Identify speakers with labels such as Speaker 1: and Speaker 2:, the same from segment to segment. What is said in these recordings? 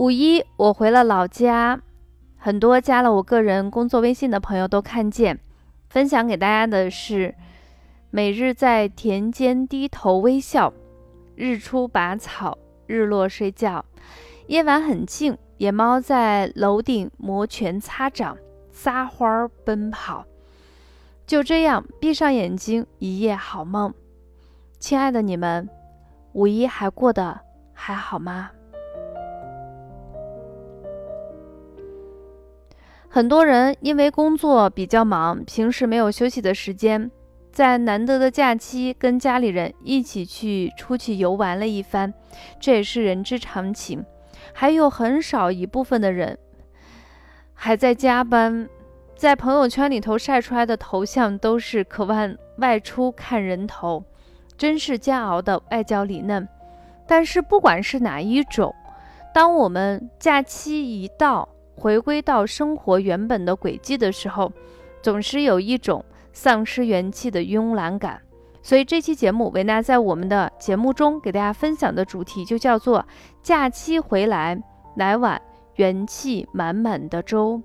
Speaker 1: 五一我回了老家，很多加了我个人工作微信的朋友都看见，分享给大家的是。每日在田间低头微笑，日出拔草，日落睡觉。夜晚很静，野猫在楼顶摩拳擦掌，撒欢儿奔跑。就这样，闭上眼睛，一夜好梦。亲爱的你们，五一还过得还好吗？很多人因为工作比较忙，平时没有休息的时间。在难得的假期，跟家里人一起去出去游玩了一番，这也是人之常情。还有很少一部分的人还在加班，在朋友圈里头晒出来的头像都是渴望外出看人头，真是煎熬的外焦里嫩。但是不管是哪一种，当我们假期一到，回归到生活原本的轨迹的时候，总是有一种。丧失元气的慵懒感，所以这期节目维娜在我们的节目中给大家分享的主题就叫做“假期回来，来碗元气满满的粥”。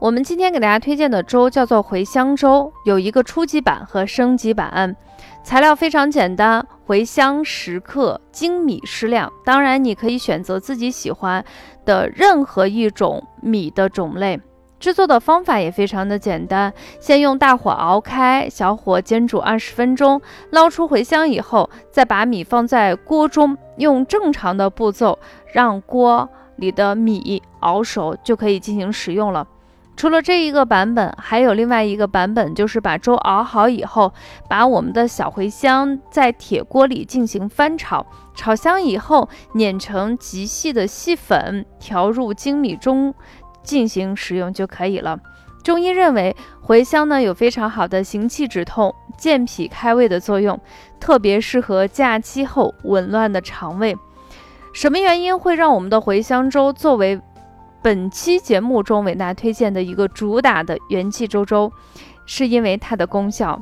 Speaker 1: 我们今天给大家推荐的粥叫做茴香粥，有一个初级版和升级版。材料非常简单，茴香十克，精米适量。当然，你可以选择自己喜欢的任何一种米的种类。制作的方法也非常的简单，先用大火熬开，小火煎煮二十分钟。捞出茴香以后，再把米放在锅中，用正常的步骤让锅里的米熬熟，就可以进行食用了。除了这一个版本，还有另外一个版本，就是把粥熬好以后，把我们的小茴香在铁锅里进行翻炒，炒香以后碾成极细的细粉，调入精米中进行食用就可以了。中医认为茴香呢有非常好的行气止痛、健脾开胃的作用，特别适合假期后紊乱的肠胃。什么原因会让我们的茴香粥作为？本期节目中为大家推荐的一个主打的元气粥粥，是因为它的功效。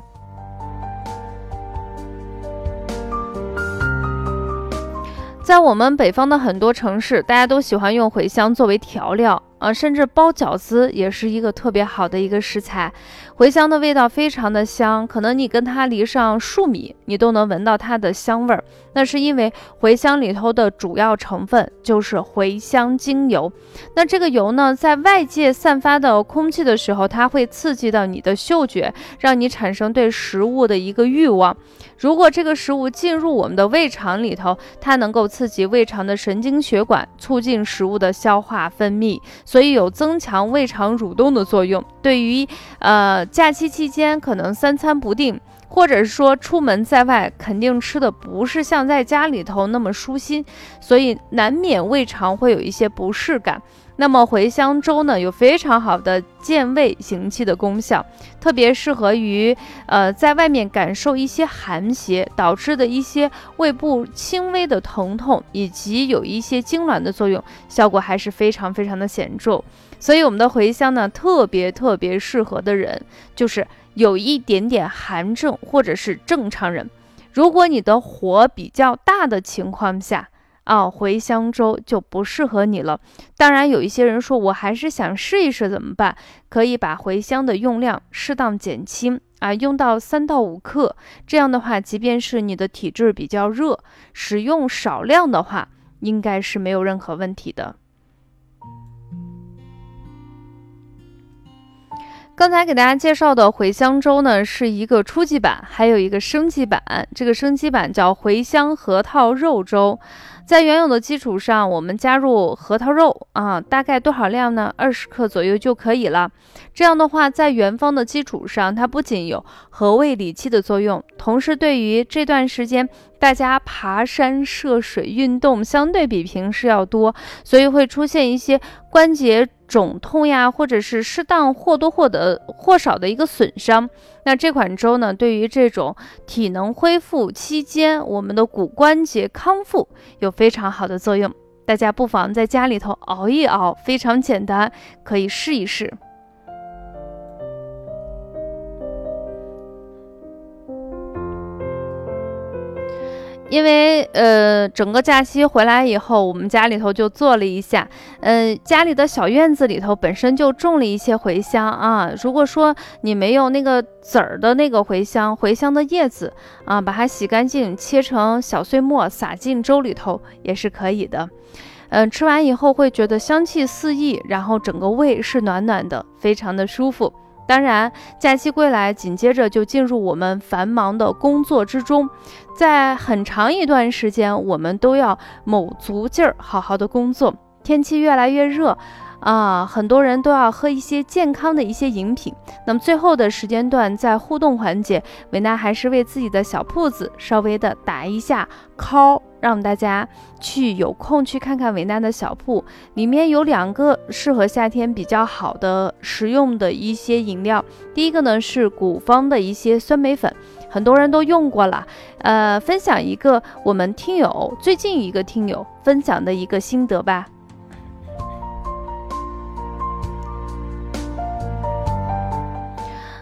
Speaker 1: 在我们北方的很多城市，大家都喜欢用茴香作为调料。啊，甚至包饺子也是一个特别好的一个食材，茴香的味道非常的香，可能你跟它离上数米，你都能闻到它的香味儿。那是因为茴香里头的主要成分就是茴香精油。那这个油呢，在外界散发到空气的时候，它会刺激到你的嗅觉，让你产生对食物的一个欲望。如果这个食物进入我们的胃肠里头，它能够刺激胃肠的神经血管，促进食物的消化分泌。所以有增强胃肠蠕动的作用。对于呃假期期间可能三餐不定，或者是说出门在外，肯定吃的不是像在家里头那么舒心，所以难免胃肠会有一些不适感。那么茴香粥呢，有非常好的健胃行气的功效，特别适合于呃在外面感受一些寒邪导致的一些胃部轻微的疼痛，以及有一些痉挛的作用，效果还是非常非常的显著。所以我们的茴香呢，特别特别适合的人就是有一点点寒症或者是正常人。如果你的火比较大的情况下，啊，茴香粥就不适合你了。当然，有一些人说我还是想试一试，怎么办？可以把茴香的用量适当减轻啊，用到三到五克。这样的话，即便是你的体质比较热，使用少量的话，应该是没有任何问题的。刚才给大家介绍的茴香粥呢，是一个初级版，还有一个升级版。这个升级版叫茴香核桃肉粥。在原有的基础上，我们加入核桃肉啊，大概多少量呢？二十克左右就可以了。这样的话，在原方的基础上，它不仅有和胃理气的作用，同时对于这段时间大家爬山涉水运动相对比平时要多，所以会出现一些关节肿痛呀，或者是适当或多或得或少的一个损伤。那这款粥呢，对于这种体能恢复期间，我们的骨关节康复有非常好的作用。大家不妨在家里头熬一熬，非常简单，可以试一试。因为呃，整个假期回来以后，我们家里头就做了一下。嗯，家里的小院子里头本身就种了一些茴香啊。如果说你没有那个籽儿的那个茴香，茴香的叶子啊，把它洗干净，切成小碎末，撒进粥里头也是可以的。嗯，吃完以后会觉得香气四溢，然后整个胃是暖暖的，非常的舒服。当然，假期归来，紧接着就进入我们繁忙的工作之中，在很长一段时间，我们都要卯足劲儿，好好的工作。天气越来越热。啊，很多人都要喝一些健康的一些饮品。那么最后的时间段，在互动环节，维娜还是为自己的小铺子稍微的打一下 call，让大家去有空去看看维娜的小铺，里面有两个适合夏天比较好的实用的一些饮料。第一个呢是古方的一些酸梅粉，很多人都用过了。呃，分享一个我们听友最近一个听友分享的一个心得吧。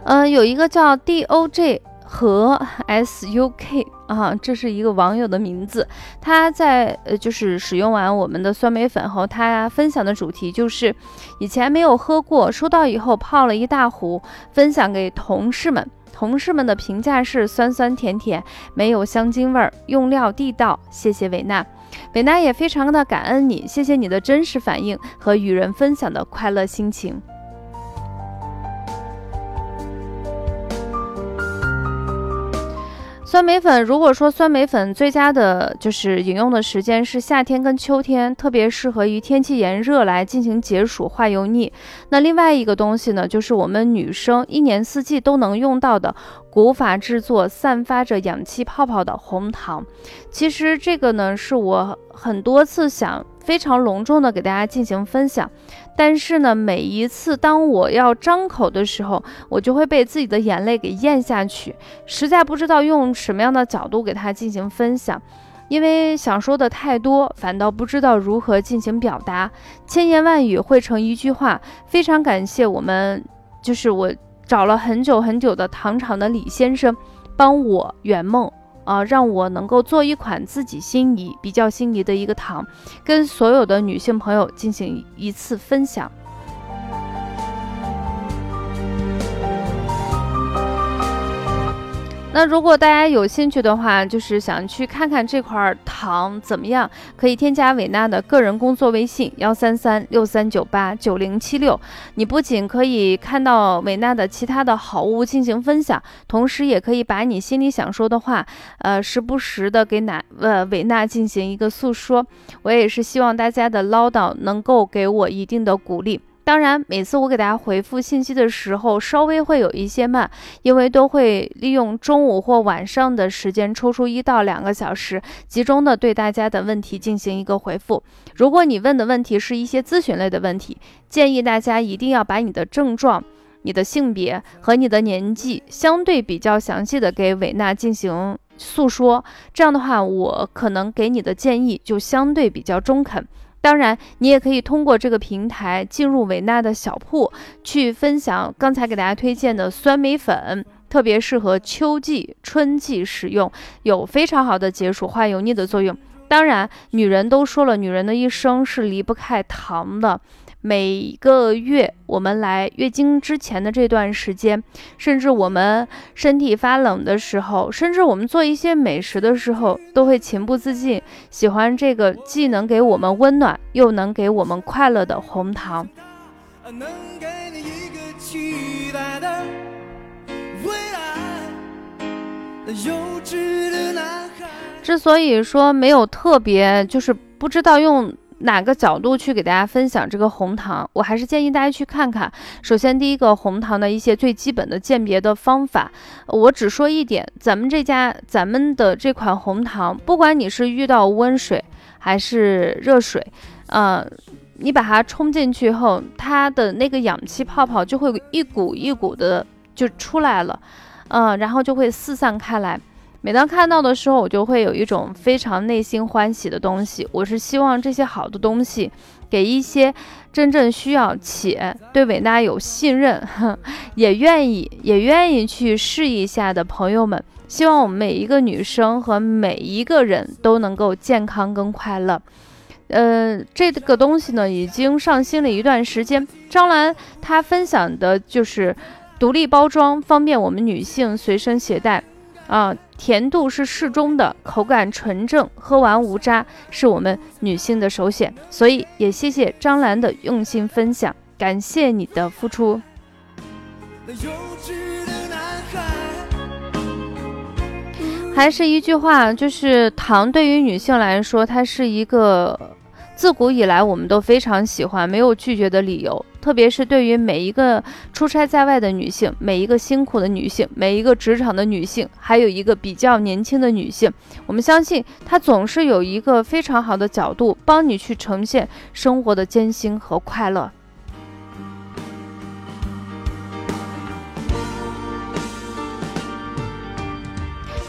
Speaker 1: 嗯，有一个叫 D O J 和 S U K 啊，这是一个网友的名字。他在呃，就是使用完我们的酸梅粉后，他分享的主题就是以前没有喝过，收到以后泡了一大壶，分享给同事们。同事们的评价是酸酸甜甜，没有香精味儿，用料地道。谢谢维娜，维娜也非常的感恩你，谢谢你的真实反应和与人分享的快乐心情。酸梅粉，如果说酸梅粉最佳的就是饮用的时间是夏天跟秋天，特别适合于天气炎热来进行解暑化油腻。那另外一个东西呢，就是我们女生一年四季都能用到的古法制作、散发着氧气泡泡的红糖。其实这个呢，是我很多次想非常隆重的给大家进行分享。但是呢，每一次当我要张口的时候，我就会被自己的眼泪给咽下去，实在不知道用什么样的角度给他进行分享，因为想说的太多，反倒不知道如何进行表达，千言万语汇成一句话。非常感谢我们，就是我找了很久很久的糖厂的李先生，帮我圆梦。啊，让我能够做一款自己心仪、比较心仪的一个糖，跟所有的女性朋友进行一次分享。那如果大家有兴趣的话，就是想去看看这块糖怎么样，可以添加伟娜的个人工作微信幺三三六三九八九零七六。你不仅可以看到伟娜的其他的好物进行分享，同时也可以把你心里想说的话，呃，时不时的给娜呃伟娜进行一个诉说。我也是希望大家的唠叨能够给我一定的鼓励。当然，每次我给大家回复信息的时候，稍微会有一些慢，因为都会利用中午或晚上的时间抽出一到两个小时，集中的对大家的问题进行一个回复。如果你问的问题是一些咨询类的问题，建议大家一定要把你的症状、你的性别和你的年纪相对比较详细的给伟娜进行诉说，这样的话，我可能给你的建议就相对比较中肯。当然，你也可以通过这个平台进入维娜的小铺，去分享刚才给大家推荐的酸梅粉，特别适合秋季、春季使用，有非常好的解暑化油腻的作用。当然，女人都说了，女人的一生是离不开糖的。每个月我们来月经之前的这段时间，甚至我们身体发冷的时候，甚至我们做一些美食的时候，都会情不自禁喜欢这个既能给我们温暖又能给我们快乐的红糖。能给你一个
Speaker 2: 期待的未来，那幼稚的男孩。
Speaker 1: 之所以说没有特别，就是不知道用哪个角度去给大家分享这个红糖，我还是建议大家去看看。首先，第一个红糖的一些最基本的鉴别的方法，我只说一点，咱们这家咱们的这款红糖，不管你是遇到温水还是热水，呃，你把它冲进去后，它的那个氧气泡泡就会一股一股的就出来了，嗯，然后就会四散开来。每当看到的时候，我就会有一种非常内心欢喜的东西。我是希望这些好的东西，给一些真正需要且对伟娜有信任，也愿意也愿意去试一下的朋友们。希望我们每一个女生和每一个人都能够健康跟快乐。呃，这个东西呢，已经上新了一段时间。张兰她分享的就是独立包装，方便我们女性随身携带。啊，甜度是适中的，口感纯正，喝完无渣，是我们女性的首选。所以也谢谢张兰的用心分享，感谢你的付出。还是一句话，就是糖对于女性来说，它是一个。自古以来，我们都非常喜欢，没有拒绝的理由。特别是对于每一个出差在外的女性，每一个辛苦的女性，每一个职场的女性，还有一个比较年轻的女性，我们相信她总是有一个非常好的角度，帮你去呈现生活的艰辛和快乐。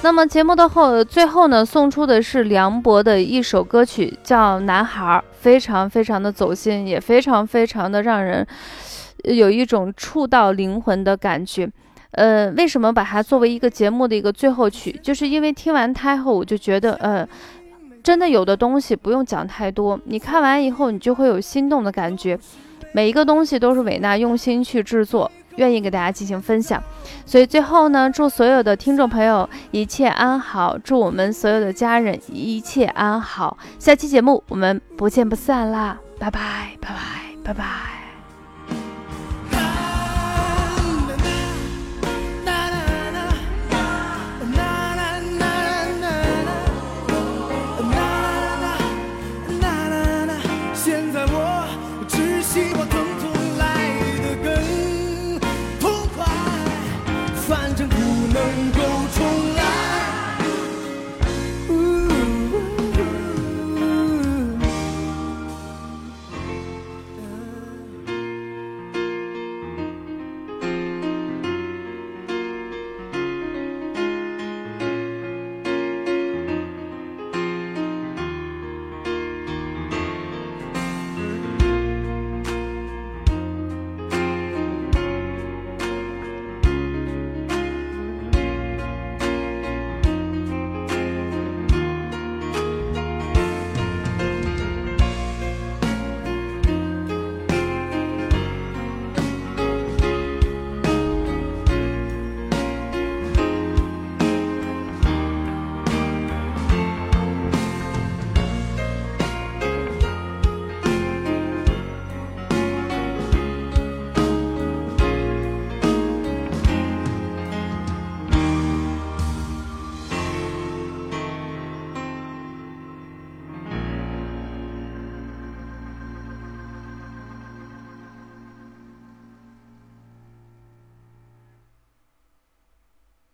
Speaker 1: 那么节目的后最后呢，送出的是梁博的一首歌曲，叫《男孩》，非常非常的走心，也非常非常的让人有一种触到灵魂的感觉。呃，为什么把它作为一个节目的一个最后曲？就是因为听完它后，我就觉得，呃，真的有的东西不用讲太多，你看完以后，你就会有心动的感觉。每一个东西都是伟娜用心去制作。愿意给大家进行分享，所以最后呢，祝所有的听众朋友一切安好，祝我们所有的家人一切安好。下期节目我们不见不散啦，拜拜拜拜拜拜。